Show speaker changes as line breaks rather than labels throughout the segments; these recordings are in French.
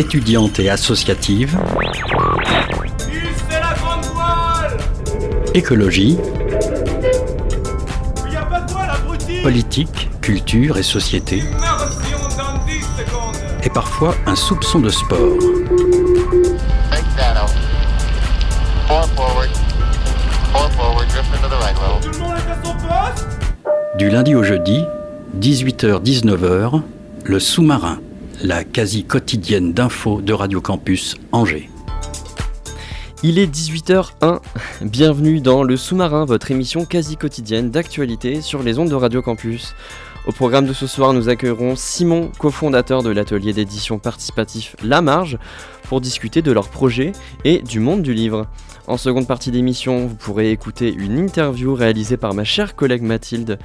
étudiante et associative, écologie, politique, culture et société,
Immersion dans 10 secondes
et parfois un soupçon de sport. Du lundi au jeudi, 18h-19h, le sous-marin, la quasi quotidienne d'infos de Radio Campus Angers.
Il est 18h01. Bienvenue dans Le Sous-Marin, votre émission quasi quotidienne d'actualité sur les ondes de Radio Campus. Au programme de ce soir, nous accueillerons Simon, cofondateur de l'atelier d'édition participatif La Marge, pour discuter de leur projet et du monde du livre. En seconde partie d'émission, vous pourrez écouter une interview réalisée par ma chère collègue Mathilde.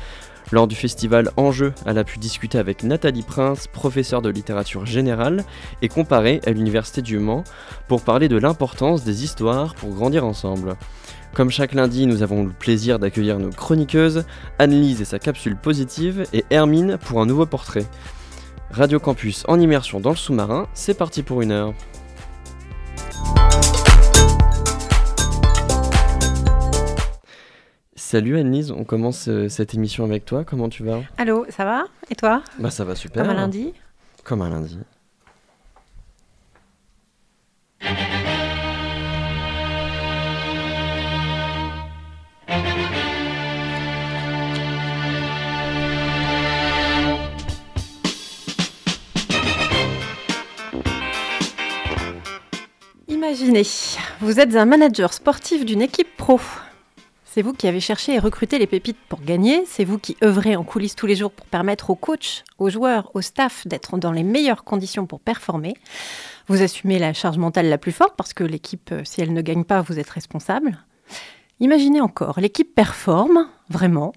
Lors du festival Enjeu, elle a pu discuter avec Nathalie Prince, professeure de littérature générale et comparée à l'Université du Mans, pour parler de l'importance des histoires pour grandir ensemble. Comme chaque lundi, nous avons le plaisir d'accueillir nos chroniqueuses, Annelise et sa capsule positive, et Hermine pour un nouveau portrait. Radio Campus en immersion dans le sous-marin, c'est parti pour une heure. Salut Annelise, on commence euh, cette émission avec toi, comment tu vas?
Allô, ça va? Et toi?
Bah ça va super.
Comme un lundi?
Comme un lundi.
Imaginez, vous êtes un manager sportif d'une équipe pro. C'est vous qui avez cherché et recruté les pépites pour gagner, c'est vous qui œuvrez en coulisses tous les jours pour permettre aux coachs, aux joueurs, au staff d'être dans les meilleures conditions pour performer. Vous assumez la charge mentale la plus forte parce que l'équipe, euh, si elle ne gagne pas, vous êtes responsable. Imaginez encore, l'équipe performe, vraiment,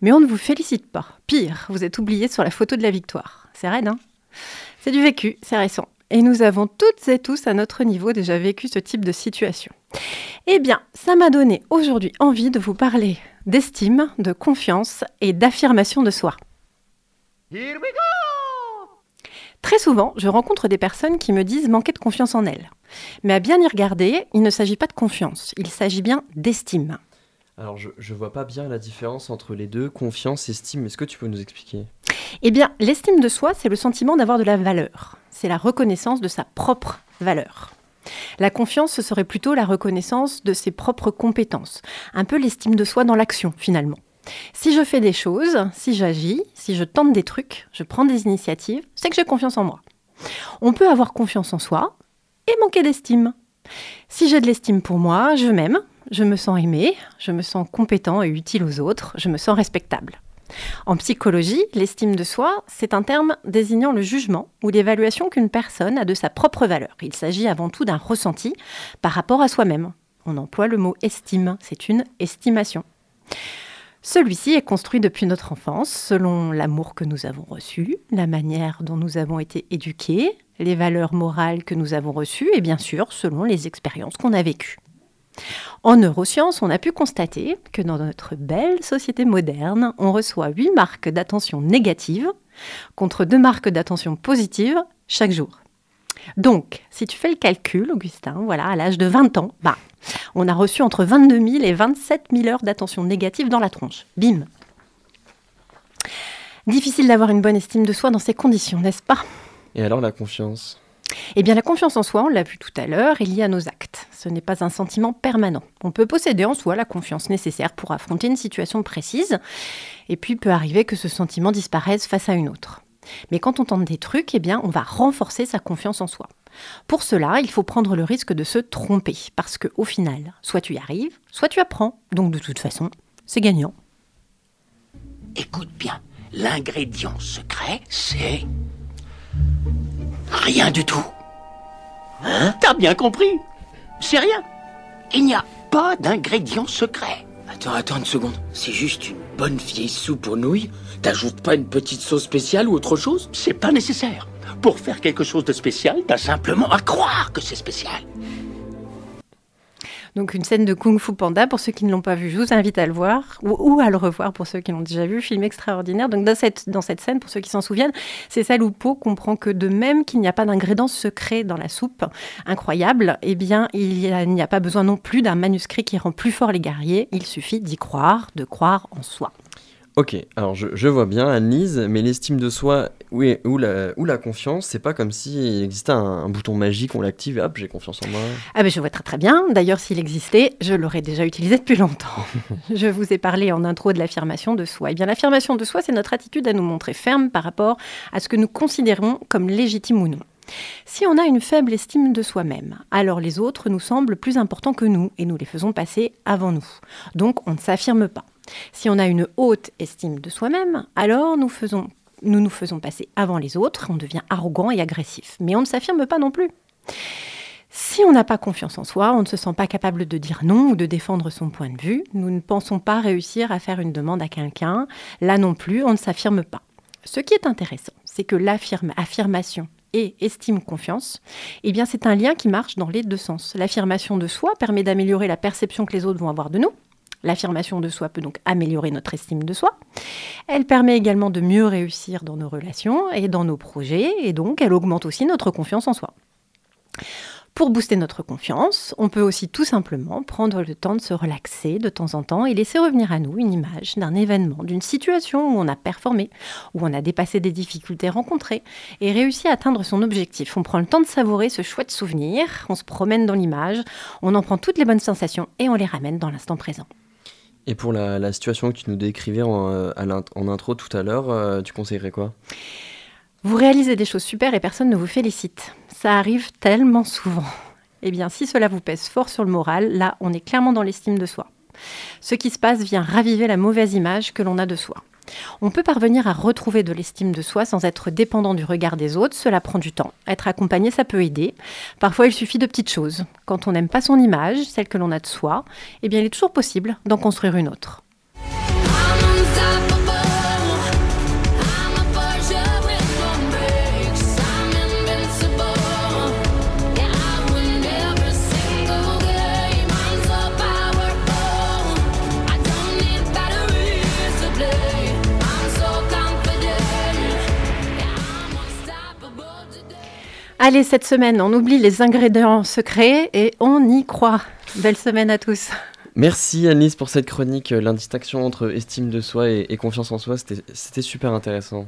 mais on ne vous félicite pas. Pire, vous êtes oublié sur la photo de la victoire. C'est raide, hein? C'est du vécu, c'est récent. Et nous avons toutes et tous à notre niveau déjà vécu ce type de situation. Eh bien, ça m'a donné aujourd'hui envie de vous parler d'estime, de confiance et d'affirmation de soi. Très souvent, je rencontre des personnes qui me disent manquer de confiance en elles. Mais à bien y regarder, il ne s'agit pas de confiance, il s'agit bien d'estime.
Alors je, je vois pas bien la différence entre les deux, confiance, estime, est-ce que tu peux nous expliquer?
Eh bien, l'estime de soi, c'est le sentiment d'avoir de la valeur. C'est la reconnaissance de sa propre valeur. La confiance, ce serait plutôt la reconnaissance de ses propres compétences. Un peu l'estime de soi dans l'action, finalement. Si je fais des choses, si j'agis, si je tente des trucs, je prends des initiatives, c'est que j'ai confiance en moi. On peut avoir confiance en soi et manquer d'estime. Si j'ai de l'estime pour moi, je m'aime, je me sens aimé, je me sens compétent et utile aux autres, je me sens respectable. En psychologie, l'estime de soi, c'est un terme désignant le jugement ou l'évaluation qu'une personne a de sa propre valeur. Il s'agit avant tout d'un ressenti par rapport à soi-même. On emploie le mot estime, c'est une estimation. Celui-ci est construit depuis notre enfance selon l'amour que nous avons reçu, la manière dont nous avons été éduqués, les valeurs morales que nous avons reçues et bien sûr selon les expériences qu'on a vécues. En neurosciences, on a pu constater que dans notre belle société moderne, on reçoit 8 marques d'attention négative contre 2 marques d'attention positive chaque jour. Donc, si tu fais le calcul, Augustin, voilà, à l'âge de 20 ans, bah, on a reçu entre 22 000 et 27 000 heures d'attention négative dans la tronche. Bim Difficile d'avoir une bonne estime de soi dans ces conditions, n'est-ce pas?
Et alors la confiance?
Eh bien, la confiance en soi, on l'a vu tout à l'heure, est liée à nos actes. Ce n'est pas un sentiment permanent. On peut posséder en soi la confiance nécessaire pour affronter une situation précise, et puis peut arriver que ce sentiment disparaisse face à une autre. Mais quand on tente des trucs, eh bien, on va renforcer sa confiance en soi. Pour cela, il faut prendre le risque de se tromper, parce que au final, soit tu y arrives, soit tu apprends. Donc de toute façon, c'est gagnant.
Écoute bien, l'ingrédient secret, c'est... Rien du tout. Hein? T'as bien compris C'est rien. Il n'y a pas d'ingrédient secret.
Attends, attends une seconde. C'est juste une bonne vieille soupe aux nouilles T'ajoutes pas une petite sauce spéciale ou autre chose?
C'est pas nécessaire. Pour faire quelque chose de spécial, t'as simplement à croire que c'est spécial.
Donc une scène de Kung Fu Panda, pour ceux qui ne l'ont pas vu, je vous invite à le voir, ou, à le revoir pour ceux qui l'ont déjà vu, film extraordinaire. Donc dans cette, dans cette scène, pour ceux qui s'en souviennent, c'est celle où Po comprend que de même qu'il n'y a pas d'ingrédients secrets dans la soupe, incroyable, eh bien il y a- n'y a pas besoin non plus d'un manuscrit qui rend plus fort les guerriers, il suffit d'y croire, de croire en soi.
Ok, alors je, je vois bien, Anne-Lise, mais l'estime de soi oui, ou, la, ou la confiance, c'est pas comme s'il existait un, un bouton magique, on l'active et hop, j'ai confiance en moi.
Ah ben je vois très très bien. D'ailleurs, s'il existait, je l'aurais déjà utilisé depuis longtemps. je vous ai parlé en intro de l'affirmation de soi. Eh bien, l'affirmation de soi, c'est notre attitude à nous montrer ferme par rapport à ce que nous considérons comme légitime ou non. Si on a une faible estime de soi-même, alors les autres nous semblent plus importants que nous et nous les faisons passer avant nous. Donc on ne s'affirme pas. Si on a une haute estime de soi-même, alors nous nous nous faisons passer avant les autres, on devient arrogant et agressif. Mais on ne s'affirme pas non plus. Si on n'a pas confiance en soi, on ne se sent pas capable de dire non ou de défendre son point de vue, nous ne pensons pas réussir à faire une demande à quelqu'un, là non plus, on ne s'affirme pas. Ce qui est intéressant, c'est que l'affirmation et estime confiance, eh bien c'est un lien qui marche dans les deux sens. L'affirmation de soi permet d'améliorer la perception que les autres vont avoir de nous. L'affirmation de soi peut donc améliorer notre estime de soi. Elle permet également de mieux réussir dans nos relations et dans nos projets, et donc elle augmente aussi notre confiance en soi. Pour booster notre confiance, on peut aussi tout simplement prendre le temps de se relaxer de temps en temps et laisser revenir à nous une image d'un événement, d'une situation où on a performé, où on a dépassé des difficultés rencontrées et réussi à atteindre son objectif. On prend le temps de savourer ce chouette souvenir, on se promène dans l'image, on en prend toutes les bonnes sensations et on les ramène dans l'instant présent.
Et pour la, situation que tu nous décrivais en, euh, intro tout à l'heure, euh, tu conseillerais quoi?
Vous réalisez des choses super et personne ne vous félicite. Ça arrive tellement souvent. Eh bien, si cela vous pèse fort sur le moral, là, on est clairement dans l'estime de soi. Ce qui se passe vient raviver la mauvaise image que l'on a de soi. On peut parvenir à retrouver de l'estime de soi sans être dépendant du regard des autres, cela prend du temps. Être accompagné, ça peut aider. Parfois, il suffit de petites choses. Quand on n'aime pas son image, celle que l'on a de soi, eh bien, il est toujours possible d'en construire une autre. Allez, cette semaine, on oublie les ingrédients secrets et on y croit. Belle semaine à tous.
Merci Annelise pour cette chronique, euh, l'indistinction entre estime de soi et, confiance en soi, c'était super intéressant.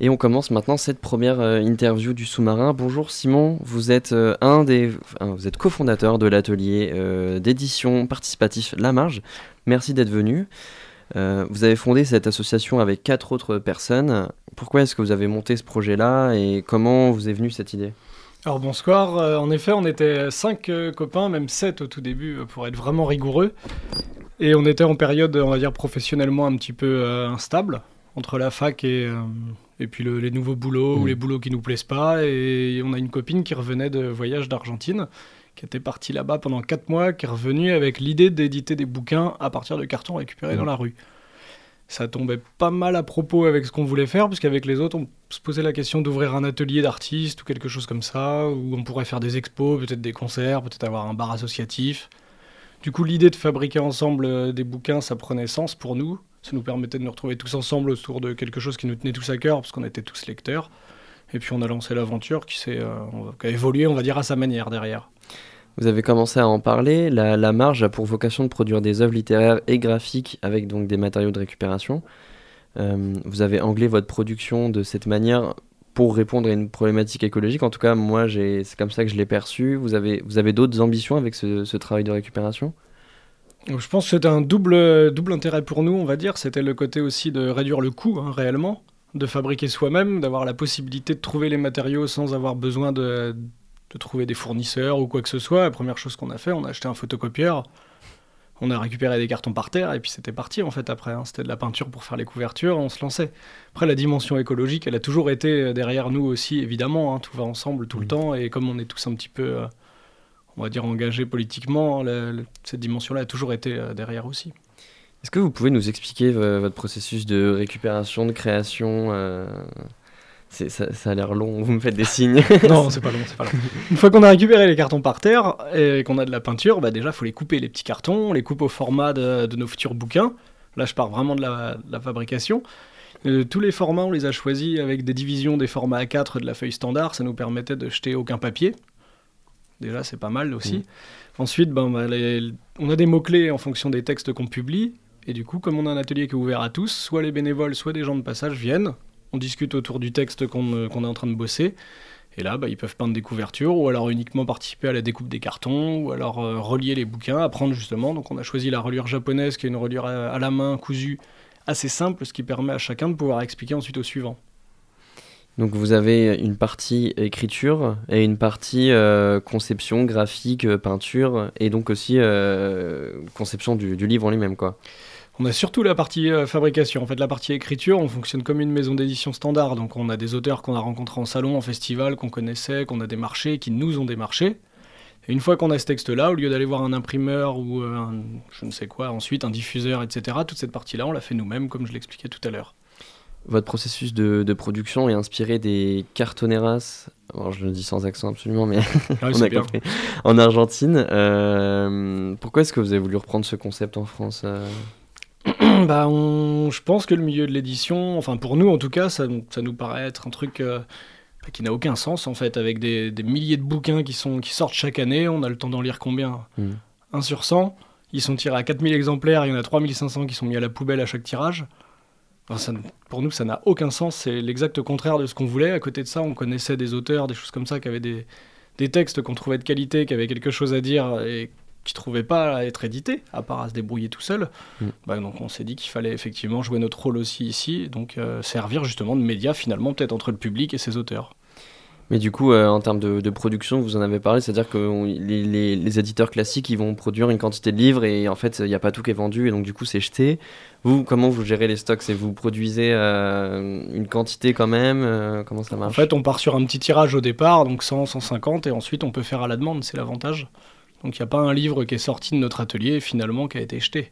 Et on commence maintenant cette première euh, interview du sous-marin. Bonjour Simon, vous êtes euh, un des, vous cofondateur de l'atelier d'édition participatif La Marge. Merci d'être venu. Euh, vous avez fondé cette association avec quatre autres personnes. Pourquoi est-ce que vous avez monté ce projet-là et comment vous est venue cette idée?
Alors bonsoir, Euh, en effet on était cinq euh, copains, même sept au tout début euh, pour être vraiment rigoureux. Et on était en période, on va dire, professionnellement un petit peu instable, entre la fac et, et puis le- les nouveaux boulots ou
Mhm.
les boulots qui nous plaisent pas. Et on a une copine qui revenait de voyage d'Argentine, qui était partie là-bas pendant quatre mois, qui est revenue avec l'idée d'éditer des bouquins à partir de cartons récupérés dans la rue. Ça tombait pas mal à propos avec ce qu'on voulait faire, puisqu'avec les autres, on se posait la question d'ouvrir un atelier d'artistes ou quelque chose comme ça, où on pourrait faire des expos, peut-être des concerts, peut-être avoir un bar associatif. Du coup, l'idée de fabriquer ensemble euh, des bouquins, ça prenait sens pour nous. Ça nous permettait de nous retrouver tous ensemble autour de quelque chose qui nous tenait tous à cœur, parce qu'on était tous lecteurs. Et puis on a lancé l'aventure qui, s'est, euh, qui a évolué, on va dire, à sa manière derrière.
Vous avez commencé à en parler. La, marge a pour vocation de produire des œuvres littéraires et graphiques avec donc des matériaux de récupération. Euh, vous avez anglais votre production de cette manière pour répondre à une problématique écologique. En tout cas, moi, c'est comme ça que je l'ai perçu. Vous avez, vous avez d'autres ambitions avec ce, travail de récupération?
Donc, je pense que c'était un double, double intérêt pour nous, on va dire. C'était le côté aussi de réduire le coût, hein, réellement, de fabriquer soi-même, d'avoir la possibilité de trouver les matériaux sans avoir besoin de, de trouver des fournisseurs ou quoi que ce soit. La première chose qu'on a fait, on a acheté un photocopieur, on a récupéré des cartons par terre et puis c'était parti en fait après. hein. C'était de la peinture pour faire les couvertures, on se lançait. Après, la dimension écologique, elle a toujours été euh, derrière nous aussi, évidemment. hein. tout va ensemble tout le temps et comme on est tous un petit peu. euh, on va dire engagés politiquement, la- la- cette dimension-là a toujours été euh, derrière aussi.
Est-ce que vous pouvez nous expliquer vo- votre processus de récupération, de création euh, Ça, ça a l'air long, vous me faites des signes.
Non, c'est pas long, c'est pas long. Une fois qu'on a récupéré les cartons par terre et qu'on a de la peinture, bah déjà, faut les couper, les petits cartons. On les coupe au format de, de nos futurs bouquins. Là, je pars vraiment de la, de la fabrication. Euh, tous les formats, on les a choisis avec des divisions des formats A4 de la feuille standard. Ça nous permettait de jeter aucun papier. Déjà, c'est pas mal aussi.
Mm.
Ensuite, ben, les- on a des mots-clés en fonction des textes qu'on publie. Et du coup, comme on a un atelier qui est ouvert à tous, soit les bénévoles, soit des gens de passage viennent. On discute autour du texte qu'on euh, qu'on est en train de bosser. Et là, bah, ils peuvent peindre des couvertures, ou alors uniquement participer à la découpe des cartons, ou alors euh, relier les bouquins, apprendre justement. Donc on a choisi la reliure japonaise, qui est une reliure à, la main, cousue, assez simple, ce qui permet à chacun de pouvoir expliquer ensuite au suivant.
Donc vous avez une partie écriture et une partie euh, conception, graphique, peinture, et donc aussi conception du, du livre en lui-même, quoi.
On a surtout la partie euh, fabrication. En fait, la partie écriture, on fonctionne comme une maison d'édition standard. Donc, on a des auteurs qu'on a rencontrés en salon, en festival, qu'on connaissait, qu'on a démarchés, qui nous ont démarchés. Et une fois qu'on a ce texte-là, au lieu d'aller voir un imprimeur ou euh, un, je ne sais quoi, ensuite un diffuseur, etc., toute cette partie-là, on l'a fait nous-mêmes, comme je l'expliquais tout à l'heure.
Votre processus de, de production est inspiré des cartoneras, alors je le dis sans accent absolument, mais
Ah oui,
on
c'est
a
bien.
compris, en Argentine. Euh, pourquoi est-ce que vous avez voulu reprendre ce concept en France euh?
Bah, on- je pense que le milieu de l'édition, enfin pour nous en tout cas, ça, ça nous paraît être un truc euh, bah, qui n'a aucun sens en fait, avec des, des milliers de bouquins qui, sont, qui sortent chaque année. On a le temps d'en lire combien?
Mm.
1 sur 100. Ils sont tirés à 4000 exemplaires, il y en a 3500 qui sont mis à la poubelle à chaque tirage. Enfin, ça- pour nous, ça n'a aucun sens. C'est l'exact contraire de ce qu'on voulait. À côté de ça, on connaissait des auteurs, des choses comme ça, qui avaient des, des textes qu'on trouvait de qualité, qui avaient quelque chose à dire et qui ne trouvaient pas à être édités, à part à se débrouiller tout seul.
Mm.
Bah, donc on s'est dit qu'il fallait effectivement jouer notre rôle aussi ici, donc euh, servir justement de média finalement peut-être entre le public et ses auteurs.
Mais du coup, euh, en termes de, de production, vous en avez parlé, c'est-à-dire que on- les, les- les éditeurs classiques, ils vont produire une quantité de livres et en fait, il n'y a pas tout qui est vendu et donc du coup, c'est jeté. Vous, comment vous gérez les stocks? C'est vous produisez euh, une quantité quand même euh, Comment ça
En
marche?
fait, on part sur un petit tirage au départ, donc 100, 150, et ensuite on peut faire à la demande, c'est l'avantage. Donc il n'y a pas un livre qui est sorti de notre atelier finalement qui a été jeté.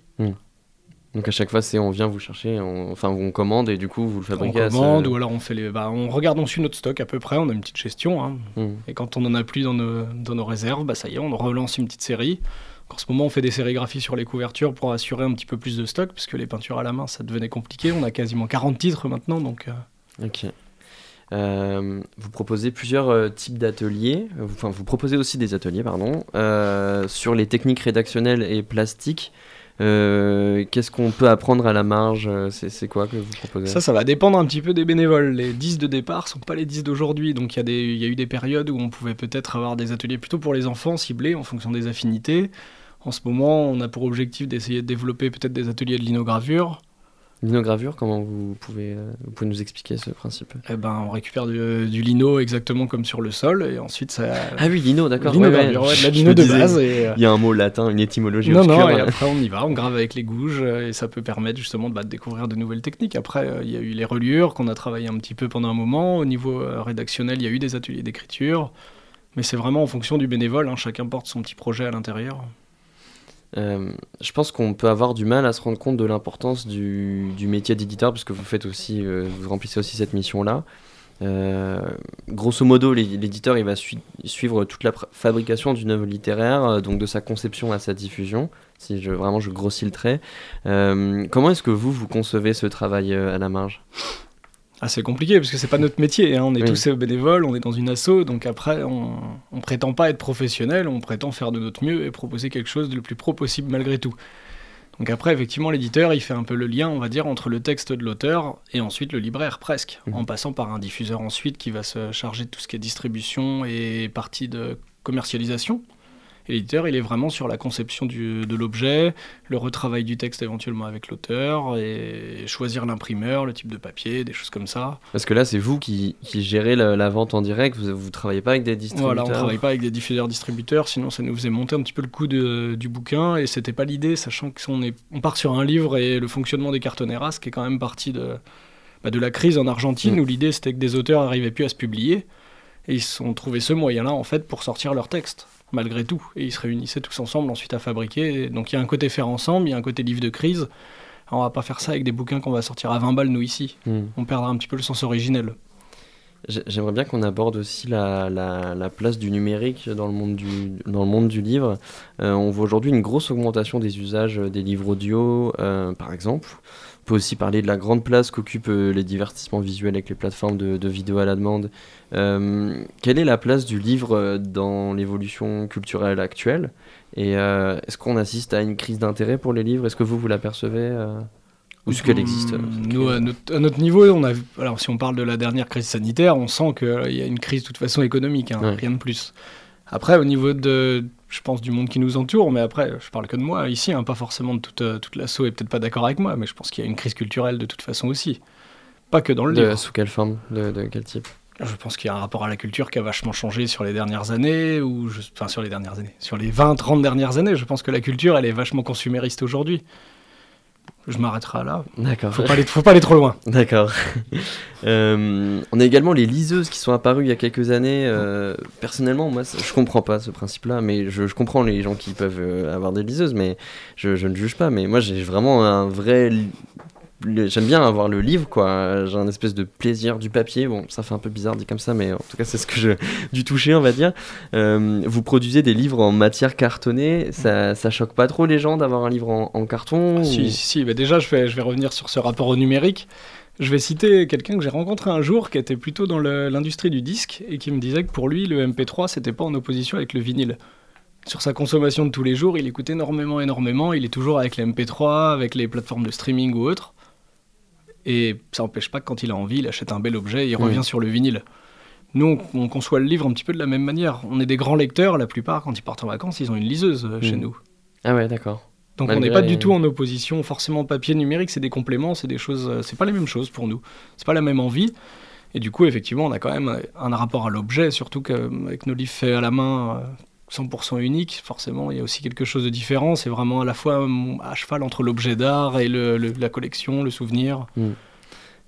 Donc à chaque fois, c'est on vient vous chercher, on, enfin on commande et du coup, vous le
On
fabriquez à ce-
commande ou alors on fait les. Bah, on regarde, on suit notre stock à peu près, on a une petite gestion. hein.
Hmm.
Et quand on n'en a plus dans nos, dans nos réserves, bah ça y est, on relance une petite série. En ce moment, on fait des sérigraphies sur les couvertures pour assurer un petit peu plus de stock, puisque les peintures à la main, ça devenait compliqué. On a quasiment 40 titres maintenant, donc euh,
Ok. Euh, vous proposez plusieurs euh, types d'ateliers, enfin vous proposez aussi des ateliers, pardon, euh, sur les techniques rédactionnelles et plastiques. Qu'est-ce qu'on peut apprendre à la marge C'est quoi que vous proposez?
Ça, ça va dépendre un petit peu des bénévoles. Les 10 de départ sont pas les 10 d'aujourd'hui, donc il y, y a eu des périodes où on pouvait peut-être avoir des ateliers plutôt pour les enfants, ciblés en fonction des affinités. En ce moment, on a pour objectif d'essayer de développer peut-être des ateliers de linogravure.
L'inogravure, comment vous pouvez, euh, vous pouvez nous expliquer ce principe?
Eh ben, on récupère du, du lino exactement comme sur le sol, et ensuite ça.
Ah oui, lino, d'accord. ouais, ouais.
Linogravure, ouais, de la lino de
disais,
base. Et, euh,
Il y a un mot latin, une étymologie
non,
obscure.
non, et après on y va, on grave avec les gouges, euh, et ça peut permettre justement bah, de découvrir de nouvelles techniques. Après, il y a eu les reliures qu'on a travaillé un petit peu pendant un moment. Au niveau rédactionnel, il y a eu des ateliers d'écriture. Mais c'est vraiment en fonction du bénévole, hein, chacun porte son petit projet à l'intérieur.
Euh, je pense qu'on peut avoir du mal à se rendre compte de l'importance du, métier d'éditeur, parce que vous faites aussi, euh, vous remplissez aussi cette mission-là. Euh, grosso modo, l'é- l'éditeur il va sui- suivre toute la fabrication d'une œuvre littéraire, donc de sa conception à sa diffusion. Si vraiment je grossis le trait. Comment est-ce que vous vous concevez ce travail à la marge?
Ah, c'est compliqué parce que c'est pas notre métier. hein. On est
Oui.
tous bénévoles, on est dans une asso, donc après on, on prétend pas être professionnel, on prétend faire de notre mieux et proposer quelque chose de le plus pro possible malgré tout. Donc après, effectivement, l'éditeur, il fait un peu le lien, on va dire, entre le texte de l'auteur et ensuite le libraire, presque,
Mhm.
en passant par un diffuseur ensuite qui va se charger de tout ce qui est distribution et partie de commercialisation. Et l'éditeur, il est vraiment sur la conception du- de l'objet, le retravail du texte éventuellement avec l'auteur, et choisir l'imprimeur, le type de papier, des choses comme ça.
Parce que là, c'est vous qui, qui gérez la, la vente en direct, vous, vous travaillez pas avec des distributeurs
Voilà, on travaille pas avec des diffuseurs-distributeurs, sinon ça nous faisait monter un petit peu le coût de- du bouquin, et c'était pas l'idée, sachant qu'on est, on part sur un livre et le fonctionnement des cartonneras, qui est quand même partie de, bah, de la crise en Argentine,
Mm.
où l'idée c'était que des auteurs n'arrivaient plus à se publier, et ils se sont trouvé ce moyen-là en fait pour sortir leurs textes, malgré tout, et ils se réunissaient tous ensemble ensuite à fabriquer, donc il y a un côté faire ensemble, il y a un côté livre de crise, on va pas faire ça avec des bouquins qu'on va sortir à 20 balles nous ici,
Hmm.
on perdra un petit peu le sens originel.
J'ai- J'aimerais bien qu'on aborde aussi la, la- la place du numérique dans le monde du, dans le monde du livre. Euh, on voit aujourd'hui une grosse augmentation des usages des livres audio, euh, par exemple. On peut aussi parler de la grande place qu'occupent euh, les divertissements visuels avec les plateformes de, de vidéo à la demande. Euh, quelle est la place du livre euh, dans l'évolution culturelle actuelle? Et euh, est-ce qu'on assiste à une crise d'intérêt pour les livres? Est-ce que vous, vous l'apercevez euh, Ou est-ce qu'elle existe
Nous, à notre, à notre niveau, on a, alors si on parle de la dernière crise sanitaire, on sent qu'il y a une crise de toute façon économique, hein,
Ouais.
rien de plus. Après, au niveau de, je pense, du monde qui nous entoure, mais après, je parle que de moi ici, hein, pas forcément de toute, euh, toute l'asso est peut-être pas d'accord avec moi, mais je pense qu'il y a une crise culturelle de toute façon aussi. Pas que dans le
de-
livre.
Sous quelle forme de, de quel type?
Je pense qu'il y a un rapport à la culture qui a vachement changé sur les dernières années, ou je- enfin sur les dernières années, sur les 20-30 dernières années. Je pense que la culture, elle est vachement consumériste aujourd'hui. Je m'arrêterai là.
D'accord.
Faut pas aller, faut pas aller trop loin.
D'accord. Euh, on a également les liseuses qui sont apparues il y a quelques années. Euh, personnellement, moi, je comprends pas ce principe-là, mais je, je comprends les gens qui peuvent euh, avoir des liseuses, mais je, je ne juge pas. Mais moi, j'ai vraiment un vrai. J'aime bien avoir le livre, quoi. J'ai un espèce de plaisir du papier. Bon, ça fait un peu bizarre dit comme ça, mais en tout cas, c'est ce que je du toucher, on va dire. Euh, vous produisez des livres en matière cartonnée. Ça, ça choque pas trop les gens d'avoir un livre en, en carton
Ah,
ou-
Si, si, si, bah déjà, je vais, je vais revenir sur ce rapport au numérique. Je vais citer quelqu'un que j'ai rencontré un jour qui était plutôt dans l'industrie du disque et qui me disait que pour lui, le MP3, c'était pas en opposition avec le vinyle. Sur sa consommation de tous les jours, il écoute énormément, énormément. Il est toujours avec les MP3, avec les plateformes de streaming ou autres. Et ça n'empêche pas que quand il a envie, il achète un bel objet et il
Mm.
revient sur le vinyle. Nous, on, on conçoit le livre un petit peu de la même manière. On est des grands lecteurs, la plupart, quand ils partent en vacances, ils ont une liseuse euh, chez
Mm.
nous.
Ah ouais, d'accord.
Donc on n'est pas
les-
du tout en opposition forcément papier numérique, c'est des compléments, c'est des choses, euh, c'est pas les mêmes choses pour nous, c'est pas la même envie. Et du coup, effectivement, on a quand même un rapport à l'objet, surtout qu'avec nos livres faits à la main, euh, 100% uniques, forcément, il y a aussi quelque chose de différent. C'est vraiment à la fois euh, à cheval entre l'objet d'art et la collection, le souvenir.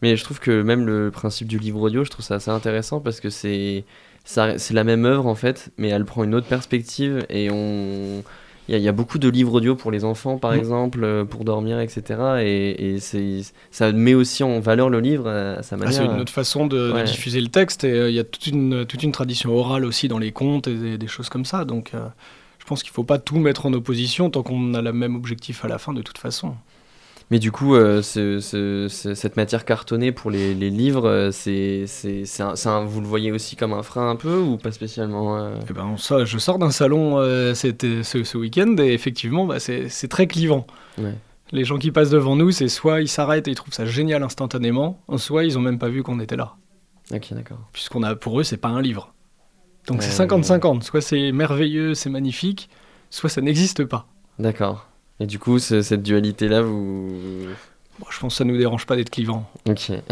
Mais je trouve que même le principe du livre audio, je trouve ça assez intéressant parce que c'est c'est la même œuvre en fait, mais elle prend une autre perspective et on il y, a- il y a beaucoup de livres audio pour les enfants par
Mhm.
exemple, euh, pour dormir, etc. Et, et ça met aussi en valeur le livre à sa
Ah,
manière.
c'est une autre façon de, diffuser le texte et euh, il y a toute une, toute une tradition orale aussi dans les contes et des, des choses comme ça. Donc euh, je pense qu'il faut pas tout mettre en opposition tant qu'on a le même objectif à la fin de toute façon.
Mais du coup, euh, ce- ce- ce- cette matière cartonnée pour les, les livres, euh, c'est c'est c'est un- c'est un- vous le voyez aussi comme un frein un peu ou pas spécialement euh
Eh ben, je sors d'un salon euh, c'était ce, week-end et effectivement, bah, c'est très clivant.
Ouais.
Les gens qui passent devant nous, c'est soit ils s'arrêtent et ils trouvent ça génial instantanément, soit ils ont même pas vu qu'on était là.
Ok, d'accord.
Puisqu'on a, pour eux, c'est pas un livre. Donc
Ouais,
c'est 50-50. Soit c'est merveilleux, c'est magnifique, soit ça n'existe pas.
D'accord. Et du coup, ce- cette dualité-là, vous,
Bon, je pense que ça nous dérange pas d'être clivant.
Ok.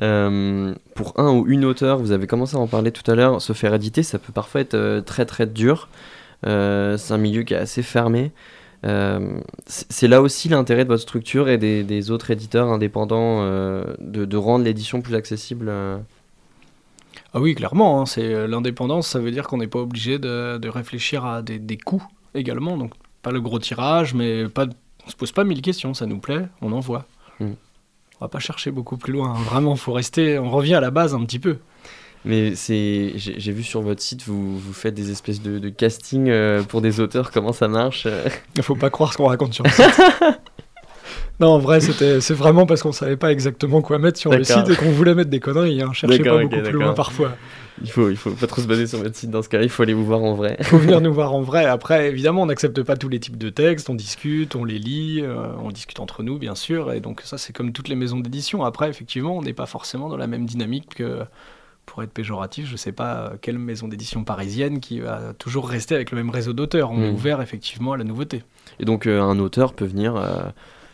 Euh, pour un ou une auteur, vous avez commencé à en parler tout à l'heure, se faire éditer, ça peut parfois être euh, très très dur. Euh, c'est un milieu qui est assez fermé. C'est là aussi l'intérêt de votre structure et des, des autres éditeurs indépendants de, de rendre l'édition plus accessible.
Ah oui, clairement, hein, c'est l'indépendance, ça veut dire qu'on n'est pas obligé de, de réfléchir à des, des coûts également. Donc pas le gros tirage, mais pas, on se pose pas mille questions, ça nous plaît, on envoie.
Mm.
On va pas chercher beaucoup plus loin, hein. vraiment, faut rester, on revient à la base un petit peu.
Mais c'est, j'ai vu sur votre site, vous, vous faites des espèces de, de casting euh, pour des auteurs, comment ça marche euh?
Il faut pas croire ce qu'on raconte sur le site. non, en vrai, c'était, c'est vraiment parce qu'on savait pas exactement quoi mettre sur le site et qu'on voulait mettre des conneries. Hein. Cherchez pas beaucoup plus loin parfois.
Il, faut, il faut pas trop se baser sur votre site dans ce cas-là, il faut aller vous voir en vrai.
faut venir nous voir en vrai. Après, évidemment, on n'accepte pas tous les types de textes, on discute, on les lit, euh, on discute entre nous, bien sûr. Et donc, ça, c'est comme toutes les maisons d'édition. Après, effectivement, on n'est pas forcément dans la même dynamique que, pour être péjoratif, je sais pas euh, quelle maison d'édition parisienne qui va toujours rester avec le même réseau d'auteurs. On est
Mm.
ouvert, effectivement, à la nouveauté.
Et donc euh, un auteur peut venir euh,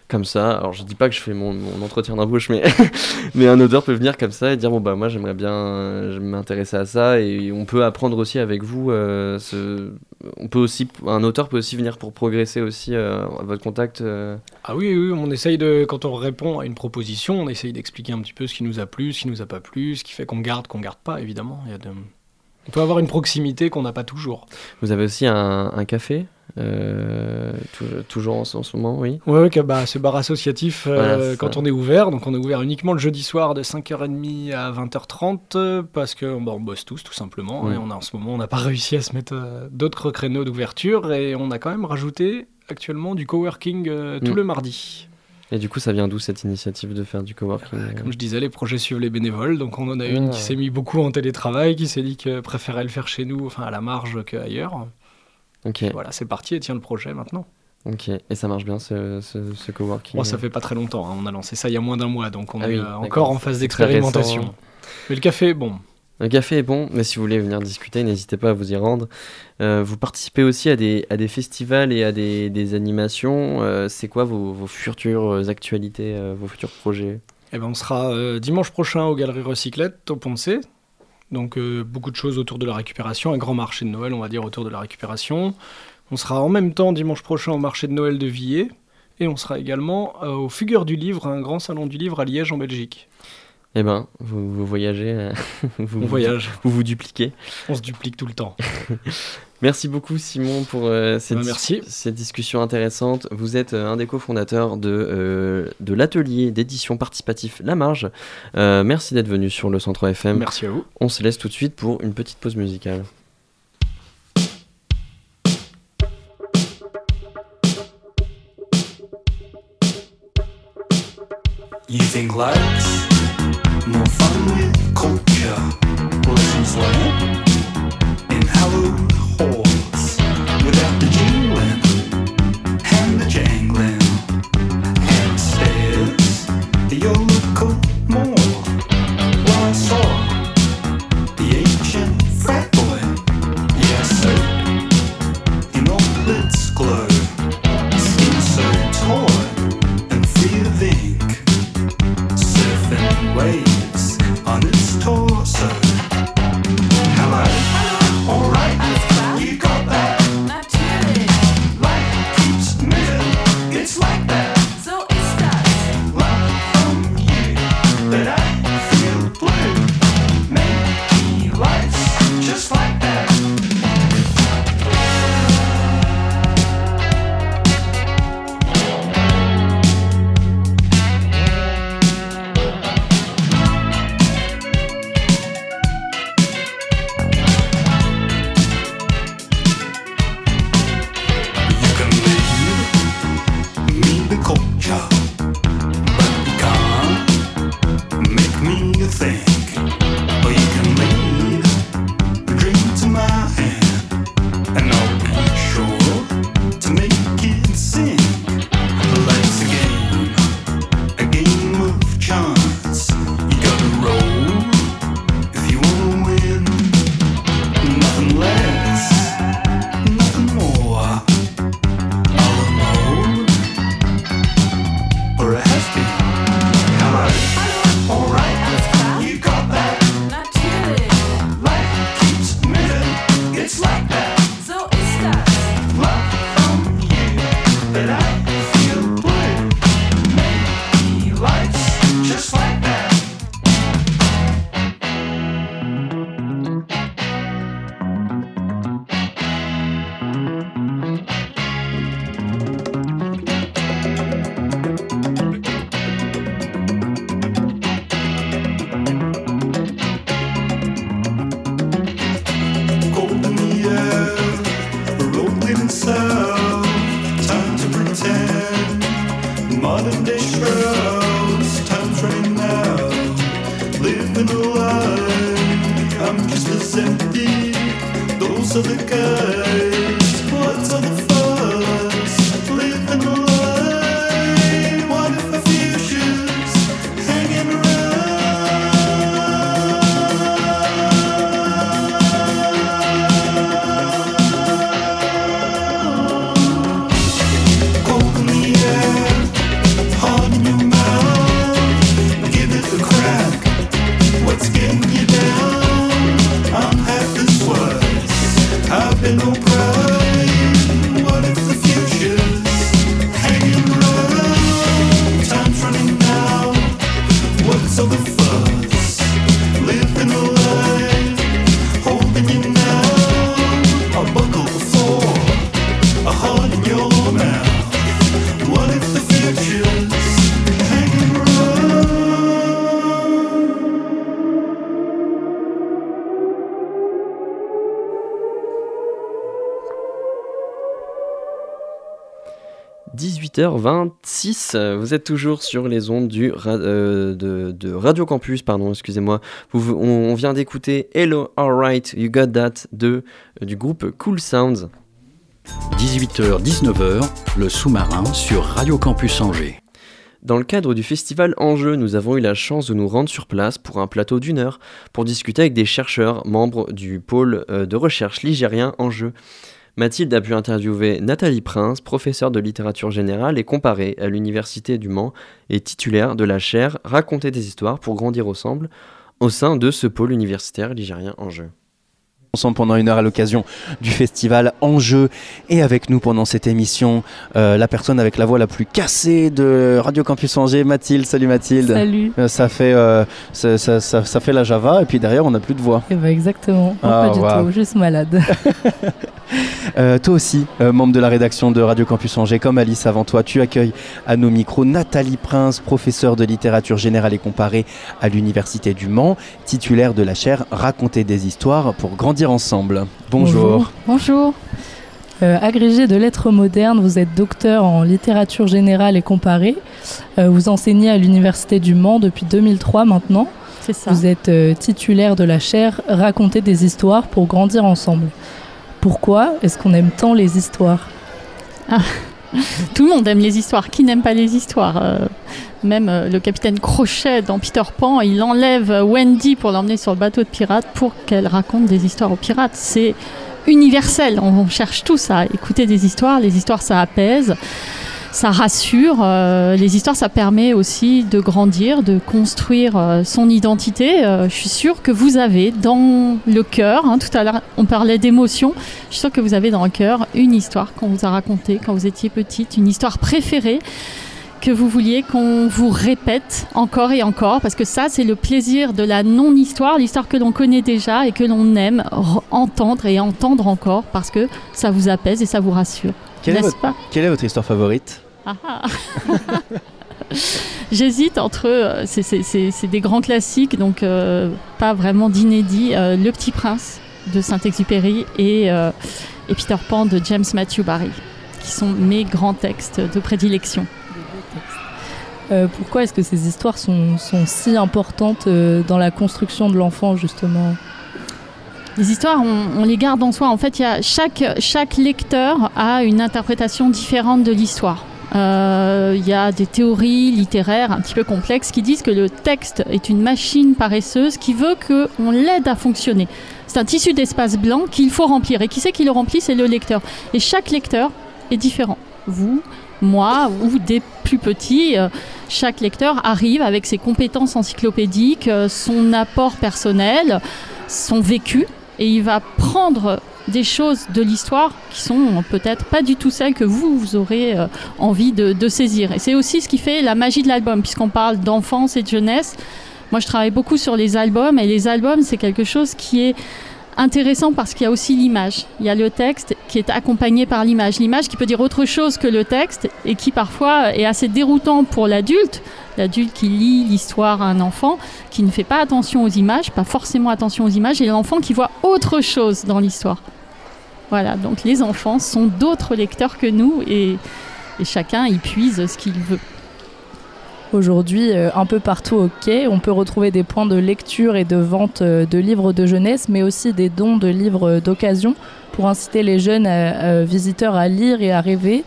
comme ça. Alors je dis pas que je fais mon, mon entretien d'embauche, mais mais un auteur peut venir comme ça et dire bon bah moi j'aimerais bien euh, m'intéresser à ça et on peut apprendre aussi avec vous. euh, ce... On peut aussi un auteur peut aussi venir pour progresser aussi euh, à votre contact. euh.
Ah oui, oui, on essaye de, quand on répond à une proposition, on essaye d'expliquer un petit peu ce qui nous a plu, ce qui nous a pas plu, ce qui fait qu'on garde, qu'on garde pas, évidemment. Il y a de... On peut avoir une proximité qu'on n'a pas toujours.
Vous avez aussi un, un café? Euh, tou- toujours en, ce en ce moment, oui.
Ouais, ouais, bah, ce bar associatif, euh,
Voilà,
quand on est ouvert, donc on est ouvert uniquement le jeudi soir de 5h30 à 20h30, euh, parce que bah, on bosse tous tout simplement,
Ouais.
et on a, en ce moment on n'a pas réussi à se mettre euh, d'autres créneaux d'ouverture, et on a quand même rajouté actuellement du coworking tout
Mm.
le mardi.
Et du coup, ça vient d'où cette initiative de faire du coworking euh
Comme je disais, les projets suivent les bénévoles, donc on en a une
Ah.
qui s'est mis beaucoup en télétravail, qui s'est dit que préférait le faire chez nous, enfin à la marge qu'ailleurs.
Ok,
Voilà, c'est parti et tient le projet maintenant.
ok. Et ça marche bien ce, ce, ce coworking
Bon, ça fait pas très longtemps, hein, on a lancé ça il y a moins d'un mois, donc on
Ah
est
oui,
euh, encore en phase d'expérimentation. Mais le café est bon.
Le café est bon, mais si vous voulez venir discuter, n'hésitez pas à vous y rendre. Euh, vous participez aussi à des, à des festivals et à des, des animations. Euh, c'est quoi vos, vos futures actualités, euh, vos futurs projets?
Eh ben, on sera euh, dimanche prochain aux Galeries Recyclette, au C. Donc euh, beaucoup de choses autour de la récupération, un grand marché de Noël, on va dire, autour de la récupération. On sera en même temps dimanche prochain au marché de Noël de Villers. Et on sera également euh, au Fugure du Livre, un grand salon du livre à Liège en Belgique.
Eh ben, vous, vous voyagez, euh, vous,
On voyage,
vous vous dupliquez.
on se duplique tout le temps.
Merci beaucoup Simon pour euh, cette, dis-
merci.
cette discussion intéressante. Vous êtes euh, un des cofondateurs de, euh, de l'atelier d'édition participatif La Marge. Euh, merci d'être venu sur le Centre FM.
Merci à vous.
On se laisse tout de suite pour une petite pause musicale.
You think life's more fun with culture? Lessons learned in hallowed Oh.
18h26. euh, Vous êtes toujours sur les ondes du euh, de, de Radio Campus, pardon, excusez-moi. On vient d'écouter Hello, Alright, You Got That de, euh, du groupe Cool Sounds.
18h-19h, le sous-marin sur Radio Campus Angers.
Dans le cadre du festival Enjeu, nous avons eu la chance de nous rendre sur place pour un plateau d'une heure pour discuter avec des chercheurs membres du pôle euh, de recherche ligérien Enjeu. Mathilde a pu interviewer Nathalie Prince, professeure de littérature générale et comparée à l'Université du Mans et titulaire de la chaire Raconter des histoires pour grandir ensemble au sein de ce pôle universitaire ligérien Enjeu.
ensemble pendant une heure à l'occasion du festival Enjeu et avec nous pendant cette émission euh, la personne avec la voix la plus cassée de Radio Campus Angers, Mathilde. Salut Mathilde.
Salut.
Euh, ça fait euh, ça, ça- ça- ça fait la Java et puis derrière on n'a plus de voix.
Eh ben exactement.
Ah,
pas du tout, juste malade.
Euh, toi aussi, euh, membre de la rédaction de Radio Campus Angers, comme Alice avant toi, tu accueilles à nos micros Nathalie Prince, professeure de littérature générale et comparée à l'Université du Mans, titulaire de la chaire Raconter des histoires pour grandir ensemble. Bonjour.
Bonjour. Euh, agrégé de lettres modernes, vous êtes docteur en littérature générale et comparée. Euh, vous enseignez à l'Université du Mans depuis 2003 maintenant.
C'est ça.
Vous êtes euh, titulaire de la chaire Raconter des histoires pour grandir ensemble. Pourquoi est-ce qu'on aime tant les histoires
Tout le monde aime les histoires. Qui n'aime pas les histoires Euh, Même euh, le capitaine Crochet dans Peter Pan, il enlève Wendy pour l'emmener sur le bateau de pirates pour qu'elle raconte des histoires aux pirates. C'est universel. On, on cherche tous à écouter des histoires. Les histoires, ça apaise. Ça rassure. euh, les histoires, ça permet aussi de grandir, de construire euh, son identité. Euh, je suis sûre que vous avez dans le cœur, hein, tout à l'heure on parlait d'émotion, je suis sûre que vous avez dans le cœur une histoire qu'on vous a racontée quand vous étiez petite, une histoire préférée que vous vouliez qu'on vous répète encore et encore, parce que ça, c'est le plaisir de la non-histoire, l'histoire que l'on connaît déjà et que l'on aime re- entendre et entendre encore, parce que ça vous apaise et ça vous rassure.
Quelle est, votre,
pas
quelle est votre histoire favorite
Ah ah. J'hésite entre. euh, c'est- des grands classiques, donc euh, pas vraiment d'inédit. euh, le Petit Prince de Saint-Exupéry et, euh, et Peter Pan de James Matthew Barry, qui sont mes grands textes de prédilection.
Euh, Pourquoi est-ce que ces histoires sont, sont si importantes euh, dans la construction de l'enfant justement?
Les histoires, on, les garde en soi. En fait, y a chaque, chaque lecteur a une interprétation différente de l'histoire. Euh, Il y a des théories littéraires un petit peu complexes qui disent que le texte est une machine paresseuse qui veut qu'on l'aide à fonctionner. C'est un tissu d'espace blanc qu'il faut remplir. Et qui c'est qui le remplit? C'est le lecteur. Et chaque lecteur est différent. Vous, moi ou des plus petits, euh, chaque lecteur arrive avec ses compétences encyclopédiques, euh, son apport personnel, son vécu, et il va prendre des choses de l'histoire qui sont peut-être pas du tout celles que vous, aurez euh, envie de, de saisir. Et c'est aussi ce qui fait la magie de l'album, puisqu'on parle d'enfance et de jeunesse. Moi, je travaille beaucoup sur les albums, et les albums, c'est quelque chose qui est intéressant parce qu'il y a aussi l'image. Il y a le texte qui est accompagné par l'image. L'image qui peut dire autre chose que le texte et qui parfois est assez déroutant pour l'adulte. L'adulte qui lit l'histoire à un enfant, qui ne fait pas attention aux images, pas forcément attention aux images, et l'enfant qui voit autre chose dans l'histoire. Voilà, donc les enfants sont d'autres lecteurs que nous et, chacun y puise ce qu'il veut.
Aujourd'hui, euh, un peu partout au quai, on peut retrouver des points de lecture et de vente euh, de livres de jeunesse, mais aussi des dons de livres euh, d'occasion pour inciter les jeunes à- à visiteurs à lire et à rêver.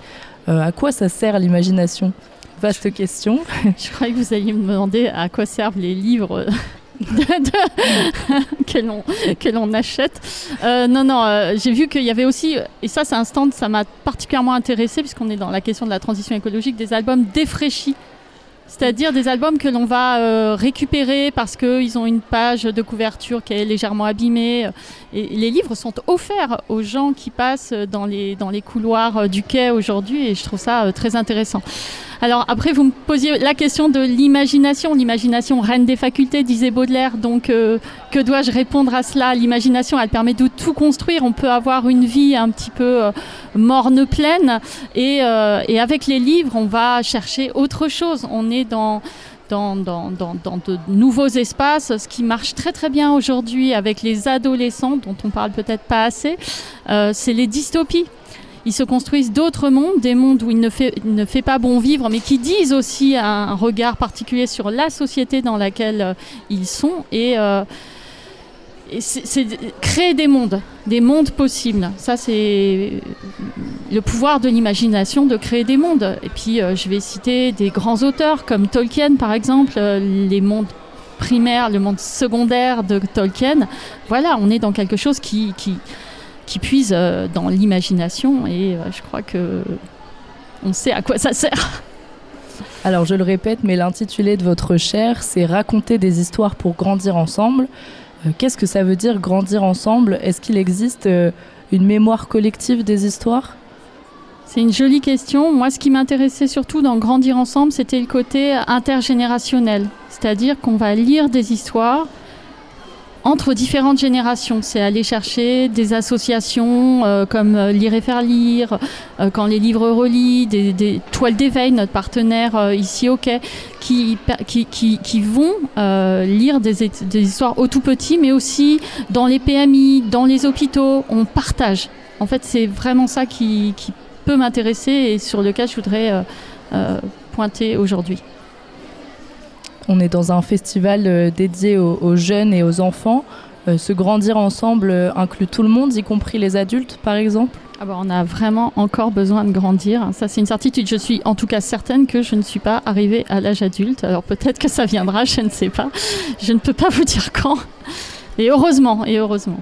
Euh, à quoi ça sert l'imagination? Vaste question.
Je croyais que vous alliez me demander à quoi servent les livres que l'on que l'on achète. Euh, non, non, euh, j'ai vu qu'il y avait aussi, et ça c'est un stand, ça m'a particulièrement intéressé puisqu'on est dans la question de la transition écologique, des albums défraîchis. C'est-à-dire des albums que l'on va euh, récupérer parce qu'ils ont une page de couverture qui est légèrement abîmée. Et les livres sont offerts aux gens qui passent dans les, dans les couloirs euh, du quai aujourd'hui et je trouve ça euh, très intéressant. Alors après, vous me posiez la question de l'imagination. L'imagination reine des facultés, disait Baudelaire. Donc euh, que dois-je répondre à cela? L'imagination, elle permet de tout construire. On peut avoir une vie un petit peu euh, morne pleine et, euh, et avec les livres, on va chercher autre chose. On est dans de nouveaux espaces. Ce qui marche très très bien aujourd'hui avec les adolescents, dont on parle peut-être pas assez, c'est les dystopies. Ils se construisent d'autres mondes, des mondes où il ne fait, pas bon vivre, mais qui disent aussi un regard particulier sur la société dans laquelle euh, ils sont. Et, euh, c'est créer des mondes, des mondes possibles. Ça, c'est le pouvoir de l'imagination de créer des mondes. Et puis, euh, je vais citer des grands auteurs comme Tolkien, par exemple, les mondes primaires, le monde secondaire de Tolkien. Voilà, on est dans quelque chose qui, qui puise euh, dans l'imagination et euh, je crois que on sait à quoi ça sert.
Alors je le répète, mais l'intitulé de votre chaire, c'est Raconter des histoires pour grandir ensemble. Euh, Qu'est-ce que ça veut dire grandir ensemble? Est-ce qu'il existe une mémoire collective des histoires?
C'est une jolie question. Moi, ce qui m'intéressait surtout dans Grandir ensemble, c'était le côté intergénérationnel. C'est-à-dire qu'on va lire des histoires entre différentes générations. C'est aller chercher des associations euh, comme euh, Lire et faire lire, euh, quand les livres relient, des, toiles d'éveil, notre partenaire ici au Quai, qui, vont lire des, histoires au tout petit, mais aussi dans les PMI, dans les hôpitaux. On partage. En fait, c'est vraiment ça qui, peut m'intéresser et sur lequel je voudrais pointer aujourd'hui.
On est dans un festival euh, dédié aux, jeunes et aux enfants. Euh, se grandir ensemble euh, inclut tout le monde, y compris les adultes, par exemple?
Ah bah, on a vraiment encore besoin de grandir. Ça, c'est une certitude. Je suis en tout cas certaine que je ne suis pas arrivée à l'âge adulte. Alors peut-être que ça viendra, je ne sais pas. Je ne peux pas vous dire quand. Et heureusement, et heureusement.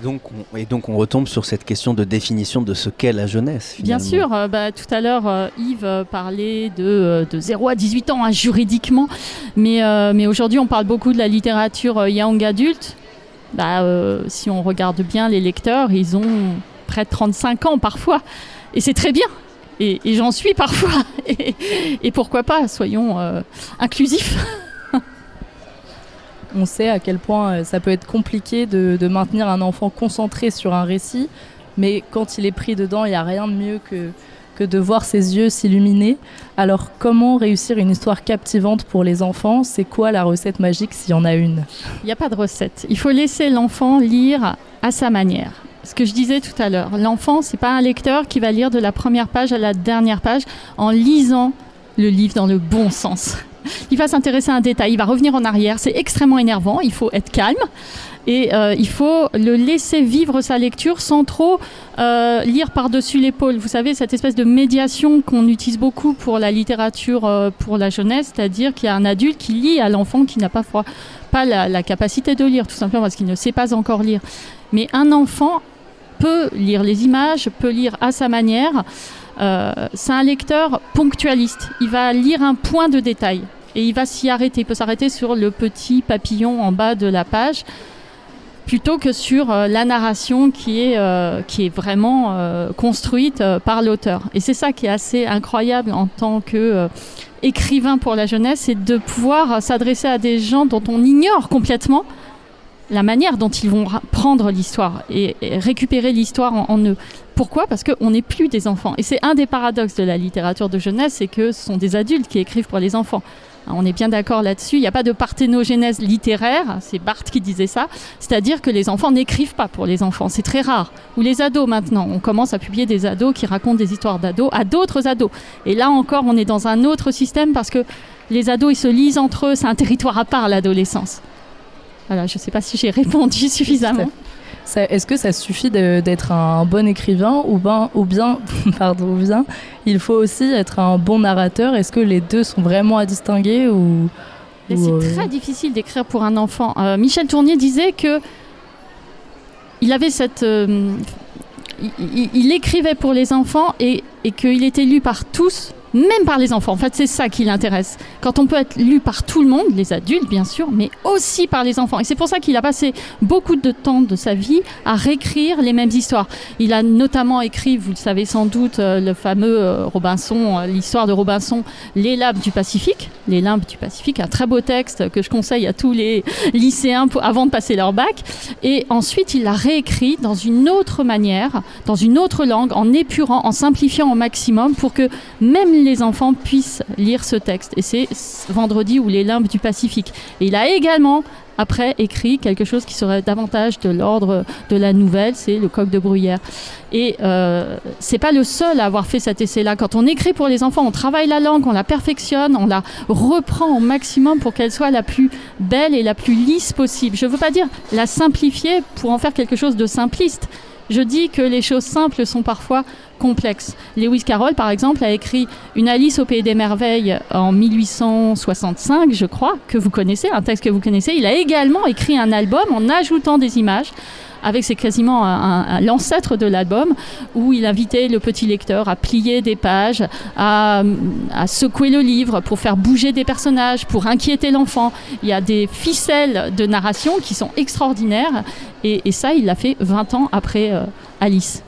Et donc, on, et donc on retombe sur cette question de définition de ce qu'est la jeunesse.
Bien sûr, euh, bah, tout à l'heure, euh, Yves euh, parlait de, de 0 à 18 ans hein, juridiquement, mais, euh, mais aujourd'hui on parle beaucoup de la littérature young adulte. Bah, si on regarde bien les lecteurs, ils ont près de 35 ans parfois, et c'est très bien. Et, et j'en suis parfois. Et, et pourquoi pas, soyons inclusifs.
On sait à quel point euh, ça peut être compliqué de, maintenir un enfant concentré sur un récit, mais quand il est pris dedans, il n'y a rien de mieux que, que de voir ses yeux s'illuminer. Alors comment réussir une histoire captivante pour les enfants? C'est quoi la recette magique s'il y en a une?
Il n'y a pas de recette. Il faut laisser l'enfant lire à sa manière. Ce que je disais tout à l'heure, l'enfant, c'est pas un lecteur qui va lire de la première page à la dernière page en lisant le livre dans le bon sens. Il va s'intéresser à un détail, il va revenir en arrière. C'est extrêmement énervant. Il faut être calme et euh, il faut le laisser vivre sa lecture sans trop euh, lire par-dessus l'épaule. Vous savez, cette espèce de médiation qu'on utilise beaucoup pour la littérature euh, pour la jeunesse, c'est-à-dire qu'il y a un adulte qui lit à l'enfant qui n'a pas, pas la capacité de lire, tout simplement parce qu'il ne sait pas encore lire. Mais un enfant peut lire les images, peut lire à sa manière. Euh, c'est un lecteur ponctualiste. Il va lire un point de détail et il va s'y arrêter. Il peut s'arrêter sur le petit papillon en bas de la page plutôt que sur euh, la narration qui est, euh, qui est vraiment construite par l'auteur. Et c'est ça qui est assez incroyable en tant que écrivain pour la jeunesse, c'est de pouvoir s'adresser à des gens dont on ignore complètement la manière dont ils vont prendre l'histoire et, récupérer l'histoire en, en eux. Pourquoi? Parce qu'on n'est plus des enfants. Et c'est un des paradoxes de la littérature de jeunesse, c'est que ce sont des adultes qui écrivent pour les enfants. Hein, On est bien d'accord là-dessus. Il n'y a pas de parthénogénèse littéraire, c'est Barthes qui disait ça, c'est-à-dire que les enfants n'écrivent pas pour les enfants, c'est très rare. Ou les ados maintenant, on commence à publier des ados qui racontent des histoires d'ados à d'autres ados. Et là encore, on est dans un autre système parce que les ados, ils se lisent entre eux, c'est un territoire à part l'adolescence. Voilà, je ne sais pas si j'ai répondu suffisamment.
Est-ce que ça suffit d'être un bon écrivain ou, ben, ou bien, pardon, ou bien il faut aussi être un bon narrateur? Est-ce que les deux sont vraiment à distinguer ou, ou, euh,
c'est très difficile d'écrire pour un enfant. Euh, Michel Tournier disait que il avait cette, euh, il, il- il écrivait pour les enfants et, et qu'il était lu par tous, même par les enfants. En fait, c'est ça qui l'intéresse. Quand on peut être lu par tout le monde, les adultes bien sûr, mais aussi par les enfants. Et c'est pour ça qu'il a passé beaucoup de temps de sa vie à réécrire les mêmes histoires. Il a notamment écrit, vous le savez sans doute, euh, le fameux euh, Robinson, euh, l'histoire de Robinson, Les Lampes du Pacifique. Les Limbes du Pacifique, un très beau texte que je conseille à tous les lycéens avant de passer leur bac. Et ensuite, il l'a réécrit dans une autre manière, dans une autre langue, en épurant, en simplifiant au maximum pour que même les enfants puissent lire ce texte. Et c'est Vendredi ou les limbes du Pacifique. Et il a également après écrit quelque chose qui serait davantage de l'ordre de la nouvelle, c'est le coq de bruyère. Et euh, c'est pas le seul à avoir fait cet essai-là. Quand on écrit pour les enfants, on travaille la langue, on la perfectionne, on la reprend au maximum pour qu'elle soit la plus belle et la plus lisse possible. Je veux pas dire la simplifier pour en faire quelque chose de simpliste. Je dis que les choses simples sont parfois complexes. Lewis Carroll, par exemple, a écrit Une Alice au Pays des Merveilles en 1865, je crois, que vous connaissez, un texte que vous connaissez. Il a également écrit un album en ajoutant des images avec c'est quasiment un- un- un- l'ancêtre de l'album où il invitait le petit lecteur à plier des pages, à, à secouer le livre pour faire bouger des personnages, pour inquiéter l'enfant. Il y a des ficelles de narration qui sont extraordinaires et, et ça il l'a fait 20 ans après euh, Alice.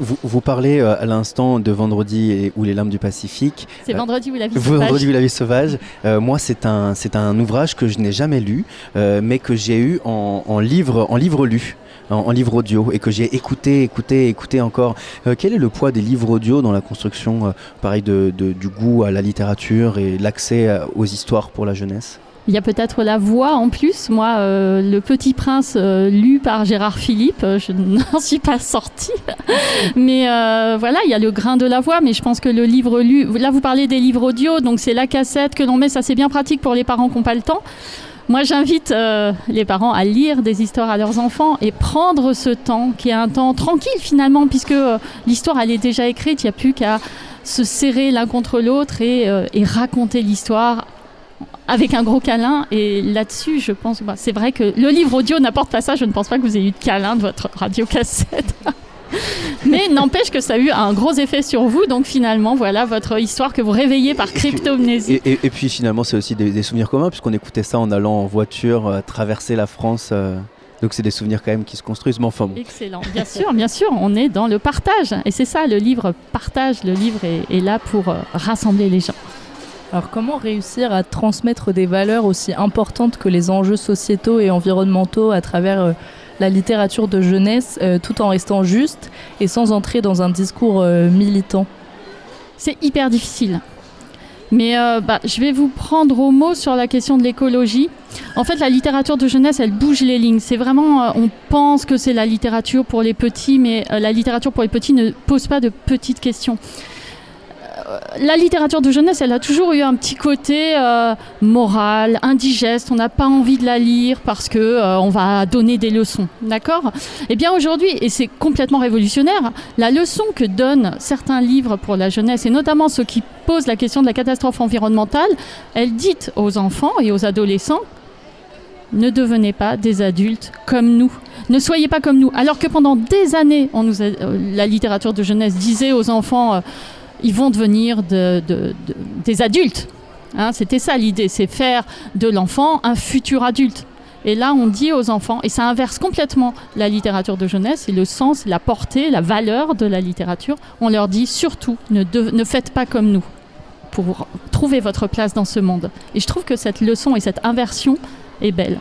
Vous, vous parlez euh, à l'instant de Vendredi et, ou les lames du Pacifique.
C'est
Euh,
vendredi où la vie
Vendredi ou la vie sauvage. Euh, moi, c'est un, c'est un ouvrage que je n'ai jamais lu, euh, mais que j'ai eu en, en livre, en livre lu. En, en livre audio et que j'ai écouté, écouté, écouté encore. Euh, quel est le poids des livres audio dans la construction, euh, pareil, du goût à la littérature et l'accès euh, aux histoires pour la jeunesse?
Il y a peut-être la voix en plus. Moi, Le Petit Prince, lu par Gérard Philippe, je n'en suis pas sortie. mais voilà, il y a le grain de la voix. Mais je pense que le livre lu. Là, vous parlez des livres audio, donc c'est la cassette que l'on met. Ça, c'est bien pratique pour les parents qui n'ont pas le temps. Moi, j'invite euh, les parents à lire des histoires à leurs enfants et prendre ce temps, qui est un temps tranquille finalement, puisque euh, l'histoire, elle est déjà écrite. Il n'y a plus qu'à se serrer l'un contre l'autre et, euh, et raconter l'histoire avec un gros câlin. Et là-dessus, je pense, bah, c'est vrai que le livre audio n'apporte pas ça. Je ne pense pas que vous ayez eu de câlin de votre radiocassette. Mais n'empêche que ça a eu un gros effet sur vous. Donc finalement, voilà votre histoire que vous réveillez par cryptomnésie.
et, et- et puis finalement, c'est aussi des, des souvenirs communs, puisqu'on écoutait ça en allant en voiture, euh, traverser la France. euh, donc c'est des souvenirs quand même qui se construisent, mais enfin bon.
Excellent. Bien sûr, bien sûr, on est dans le partage. Et c'est ça, le livre partage. Le livre est, est là pour euh, rassembler les gens.
Alors comment réussir à transmettre des valeurs aussi importantes que les enjeux sociétaux et environnementaux à travers euh, la littérature de jeunesse euh, tout en restant juste et sans entrer dans un discours euh, militant
C'est hyper difficile. Mais euh, bah, je vais vous prendre au mot sur la question de l'écologie. En fait, la littérature de jeunesse, elle bouge les lignes. C'est vraiment, on pense que c'est la littérature pour les petits, mais la littérature pour les petits ne pose pas de petites questions. Euh, La littérature de jeunesse, elle a toujours eu un petit côté euh, moral, indigeste. On n'a pas envie de la lire parce que euh, on va donner des leçons, d'accord? Eh bien aujourd'hui, et c'est complètement révolutionnaire, la leçon que donnent certains livres pour la jeunesse, et notamment ceux qui posent la question de la catastrophe environnementale, elle dit aux enfants et aux adolescents ne devenez pas des adultes comme nous. Ne soyez pas comme nous. Alors que pendant des années, la littérature de jeunesse disait aux enfants, ils vont devenir de- de- de- des adultes. Hein, C'était ça l'idée, c'est faire de l'enfant un futur adulte. Et là, on dit aux enfants, et ça inverse complètement la littérature de jeunesse et le sens, la portée, la valeur de la littérature. On leur dit surtout, ne, ne faites pas comme nous pour trouver votre place dans ce monde. Et je trouve que cette leçon et cette inversion est belle.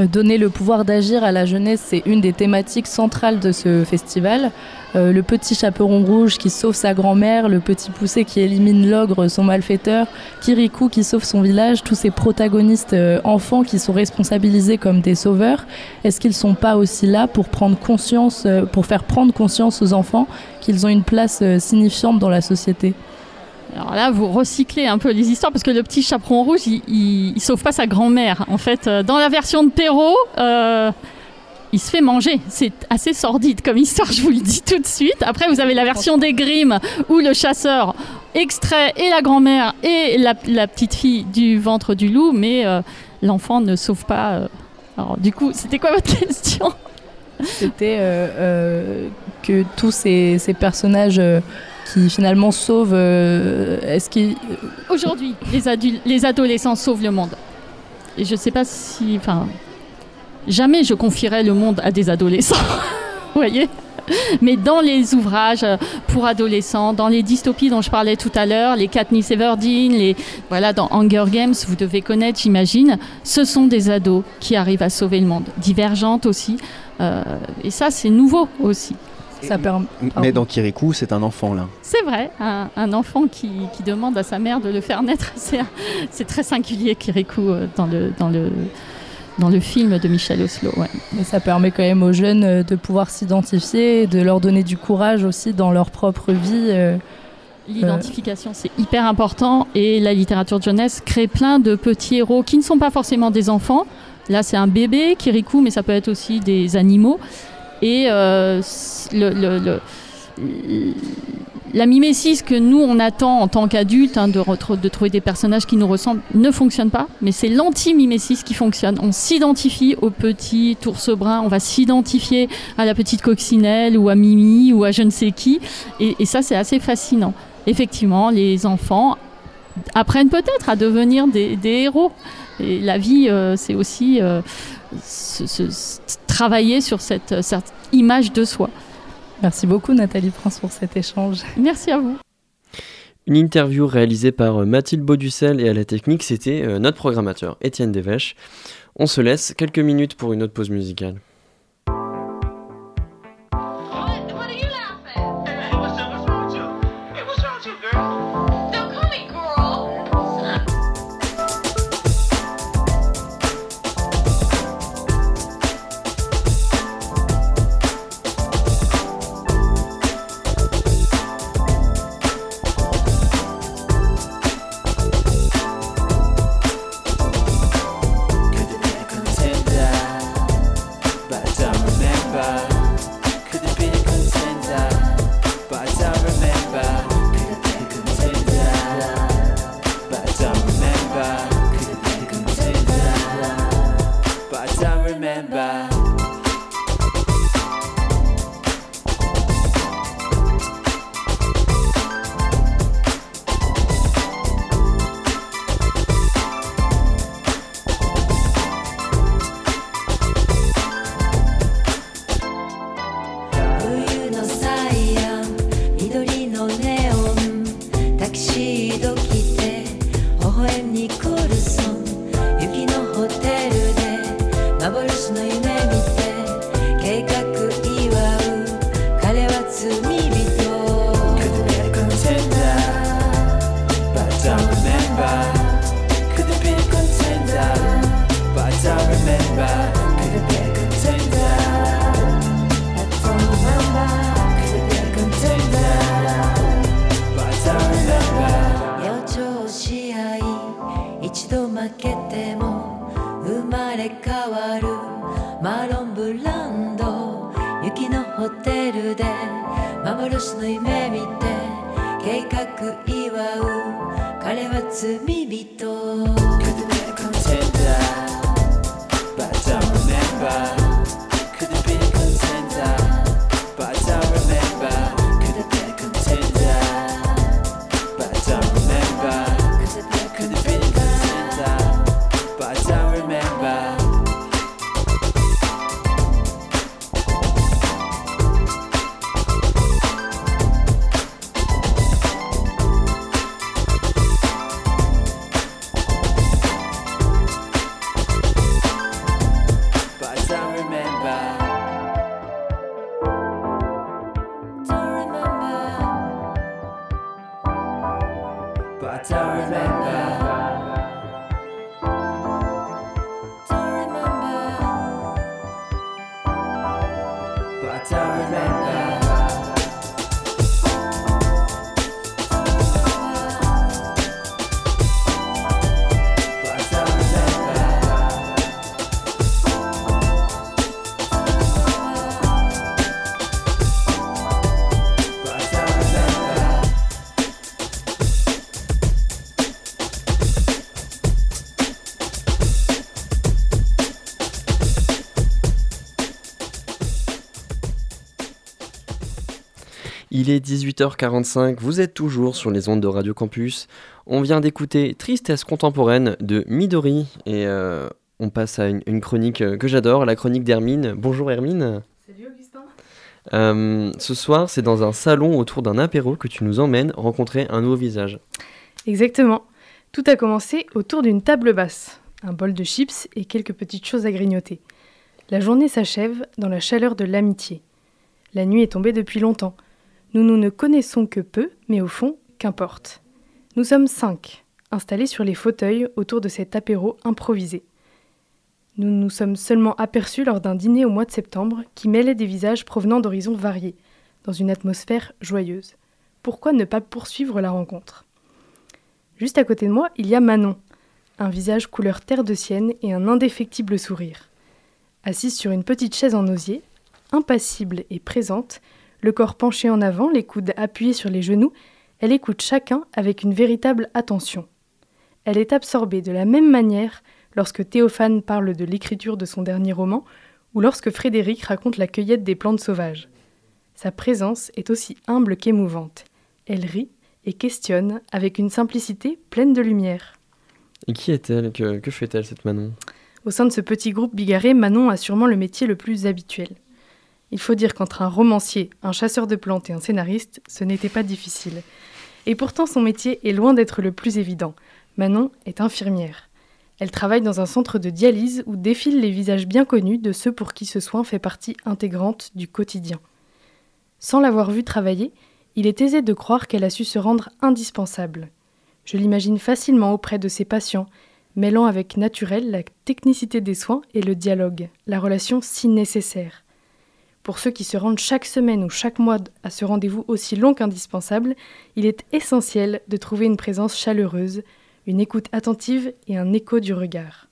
Euh, Donner le pouvoir d'agir à la jeunesse, c'est une des thématiques centrales de ce festival. Euh, le petit chaperon rouge qui sauve sa grand-mère, le petit poussé qui élimine l'ogre, son malfaiteur, Kirikou qui sauve son village, tous ces protagonistes euh, enfants qui sont responsabilisés comme des sauveurs, est-ce qu'ils sont pas aussi là pour prendre conscience, pour faire prendre conscience aux enfants qu'ils ont une place signifiante dans la société?
Alors là, vous recyclez un peu les histoires parce que le petit chaperon rouge, il, il, sauve pas sa grand-mère. En fait, euh, dans la version de Perrault, euh, il se fait manger. C'est assez sordide comme histoire, je vous le dis tout de suite. Après, vous avez la version des Grimm où le chasseur extrait et la grand-mère et la, petite fille du ventre du loup, mais euh, l'enfant ne sauve pas. Alors, du coup, c'était quoi votre question?
C'était que tous ces, personnages qui finalement sauvent, euh, est-ce qu'ils
Aujourd'hui, les, adolescents sauvent le monde. Et je sais pas si. Enfin. Jamais je confierais le monde à des adolescents. Voyez mais dans les ouvrages euh, pour adolescents, dans les dystopies dont je parlais tout à l'heure, les Katniss Everdeen, les voilà dans Hunger Games, vous devez connaître, j'imagine, ce sont des ados qui arrivent à sauver le monde, divergentes aussi, euh, et ça c'est nouveau aussi.
Ça permet.
Mais dans Kirikou, c'est un enfant là.
C'est vrai, un, un enfant qui, qui demande à sa mère de le faire naître, c'est très singulier, Kirikou, euh, dans le, dans le, dans le film de Michel Oslo. Ouais.
Mais ça permet quand même aux jeunes euh, de pouvoir s'identifier, de leur donner du courage aussi dans leur propre vie. euh,
L'identification, c'est hyper important et la littérature de jeunesse crée plein de petits héros qui ne sont pas forcément des enfants. Là, c'est un bébé, Kirikou, mais ça peut être aussi des animaux. Et euh, la mimésis que nous, on attend en tant qu'adultes, hein, de, trouver des personnages qui nous ressemblent, ne fonctionne pas. Mais c'est l'anti-mimésis qui fonctionne. On s'identifie au petit ours brun, on va s'identifier à la petite coccinelle ou à Mimi ou à je ne sais qui. Et, ça, c'est assez fascinant. Effectivement, les enfants apprennent peut-être à devenir des, héros. Et la vie, euh, c'est aussi euh, se- travailler sur cette, cette image de soi.
Merci beaucoup Nathalie Prince pour cet échange.
Merci à vous.
Une interview réalisée par euh, Mathilde Bauducel et à la technique, c'était euh, notre programmateur Étienne Devèche. On se laisse quelques minutes pour une autre pause musicale.
ランド雪のホテルで幻の夢見て計画祝う彼は罪人。
But don't remember to remember.
Il est 18h45, vous êtes toujours sur les ondes de Radio Campus. On vient d'écouter Tristesse contemporaine de Midori et euh, on passe à une, une chronique euh, que j'adore, la chronique d'Hermine. Bonjour Hermine.
Salut Augustin.
Euh, ce soir, c'est dans un salon autour d'un apéro que tu nous emmènes rencontrer un nouveau visage.
Exactement. Tout a commencé autour d'une table basse, un bol de chips et quelques petites choses à grignoter. La journée s'achève dans la chaleur de l'amitié. La nuit est tombée depuis longtemps. Nous nous ne connaissons que peu, mais au fond, qu'importe. Nous sommes cinq, installés sur les fauteuils autour de cet apéro improvisé. Nous nous sommes seulement aperçus lors d'un dîner au mois de septembre qui mêlait des visages provenant d'horizons variés, dans une atmosphère joyeuse. Pourquoi ne pas poursuivre la rencontre? Juste à côté de moi, il y a Manon, un visage couleur terre de sienne et un indéfectible sourire. Assise sur une petite chaise en osier, impassible et présente, le corps penché en avant, les coudes appuyés sur les genoux, elle écoute chacun avec une véritable attention. Elle est absorbée de la même manière lorsque Théophane parle de l'écriture de son dernier roman ou lorsque Frédéric raconte la cueillette des plantes sauvages. Sa présence est aussi humble qu'émouvante. Elle rit et questionne avec une simplicité pleine de lumière.
Et qui est-elle? Que, que fait-elle, cette Manon?
Au sein de ce petit groupe bigarré, Manon a sûrement le métier le plus habituel. Il faut dire qu'entre un romancier, un chasseur de plantes et un scénariste, ce n'était pas difficile. Et pourtant, son métier est loin d'être le plus évident. Manon est infirmière. Elle travaille dans un centre de dialyse où défilent les visages bien connus de ceux pour qui ce soin fait partie intégrante du quotidien. Sans l'avoir vue travailler, il est aisé de croire qu'elle a su se rendre indispensable. Je l'imagine facilement auprès de ses patients, mêlant avec naturel la technicité des soins et le dialogue, la relation si nécessaire. Pour ceux qui se rendent chaque semaine ou chaque mois à ce rendez-vous aussi long qu'indispensable, il est essentiel de trouver une présence chaleureuse, une écoute attentive et un écho du regard.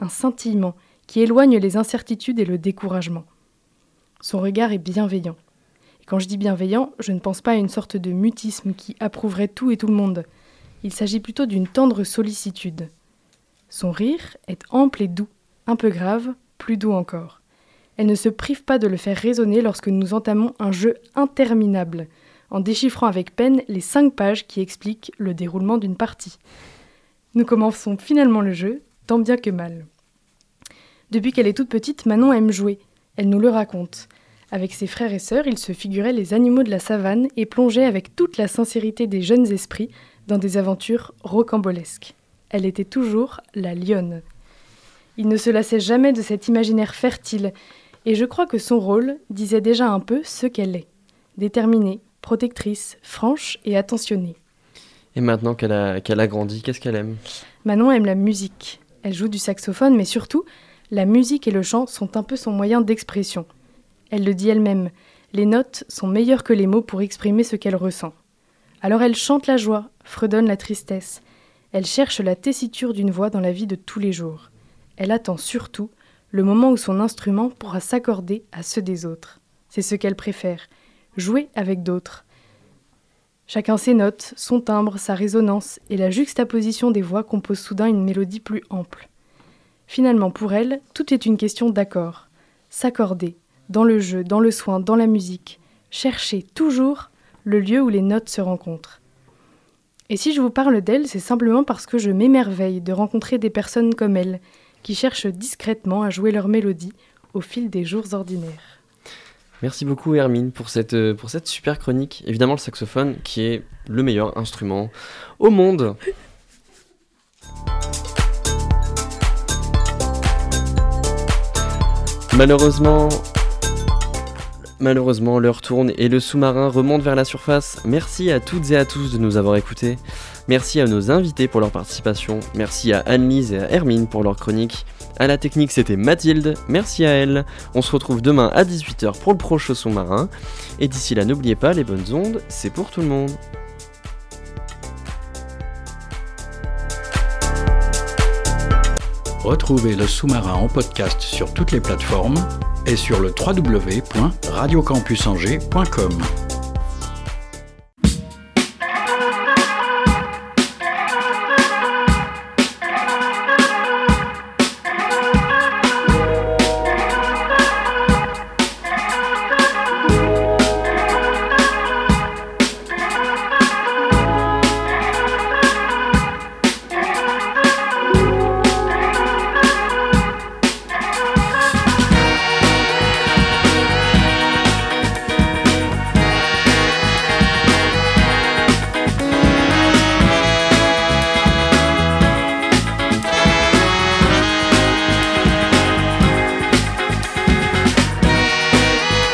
Un scintillement qui éloigne les incertitudes et le découragement. Son regard est bienveillant. Et quand je dis bienveillant, je ne pense pas à une sorte de mutisme qui approuverait tout et tout le monde. Il s'agit plutôt d'une tendre sollicitude. Son rire est ample et doux, un peu grave, plus doux encore. Elle ne se prive pas de le faire résonner lorsque nous entamons un jeu interminable, en déchiffrant avec peine les cinq pages qui expliquent le déroulement d'une partie. Nous commençons finalement le jeu, tant bien que mal. Depuis qu'elle est toute petite, Manon aime jouer. Elle nous le raconte. Avec ses frères et sœurs, ils se figuraient les animaux de la savane et plongeaient avec toute la sincérité des jeunes esprits dans des aventures rocambolesques. Elle était toujours la lionne. Il ne se lassait jamais de cet imaginaire fertile, et je crois que son rôle disait déjà un peu ce qu'elle est. Déterminée, protectrice, franche et attentionnée.
Et maintenant qu'elle a, qu'elle a grandi, qu'est-ce qu'elle aime?
Manon aime la musique. Elle joue du saxophone, mais surtout, la musique et le chant sont un peu son moyen d'expression. Elle le dit elle-même, les notes sont meilleures que les mots pour exprimer ce qu'elle ressent. Alors elle chante la joie, fredonne la tristesse. Elle cherche la tessiture d'une voix dans la vie de tous les jours. Elle attend surtout le moment où son instrument pourra s'accorder à ceux des autres. C'est ce qu'elle préfère, jouer avec d'autres. Chacun ses notes, son timbre, sa résonance, et la juxtaposition des voix compose soudain une mélodie plus ample. Finalement, pour elle, tout est une question d'accord. S'accorder, dans le jeu, dans le soin, dans la musique. Chercher toujours le lieu où les notes se rencontrent. Et si je vous parle d'elle, c'est simplement parce que je m'émerveille de rencontrer des personnes comme elle, qui cherchent discrètement à jouer leur mélodie au fil des jours ordinaires.
Merci beaucoup Hermine pour cette, euh, pour cette super chronique. Évidemment le saxophone qui est le meilleur instrument au monde. Malheureusement, malheureusement l'heure tourne et le sous-marin remonte vers la surface. Merci à toutes et à tous de nous avoir écoutés. Merci à nos invités pour leur participation. Merci à Anne-Lise et à Hermine pour leur chronique. À la technique, c'était Mathilde. Merci à elle. On se retrouve demain à 18h pour le prochain sous-marin. Et d'ici là, n'oubliez pas, les bonnes ondes, c'est pour tout le monde.
Retrouvez le sous-marin en podcast sur toutes les plateformes et sur le www.radiocampusangers.com.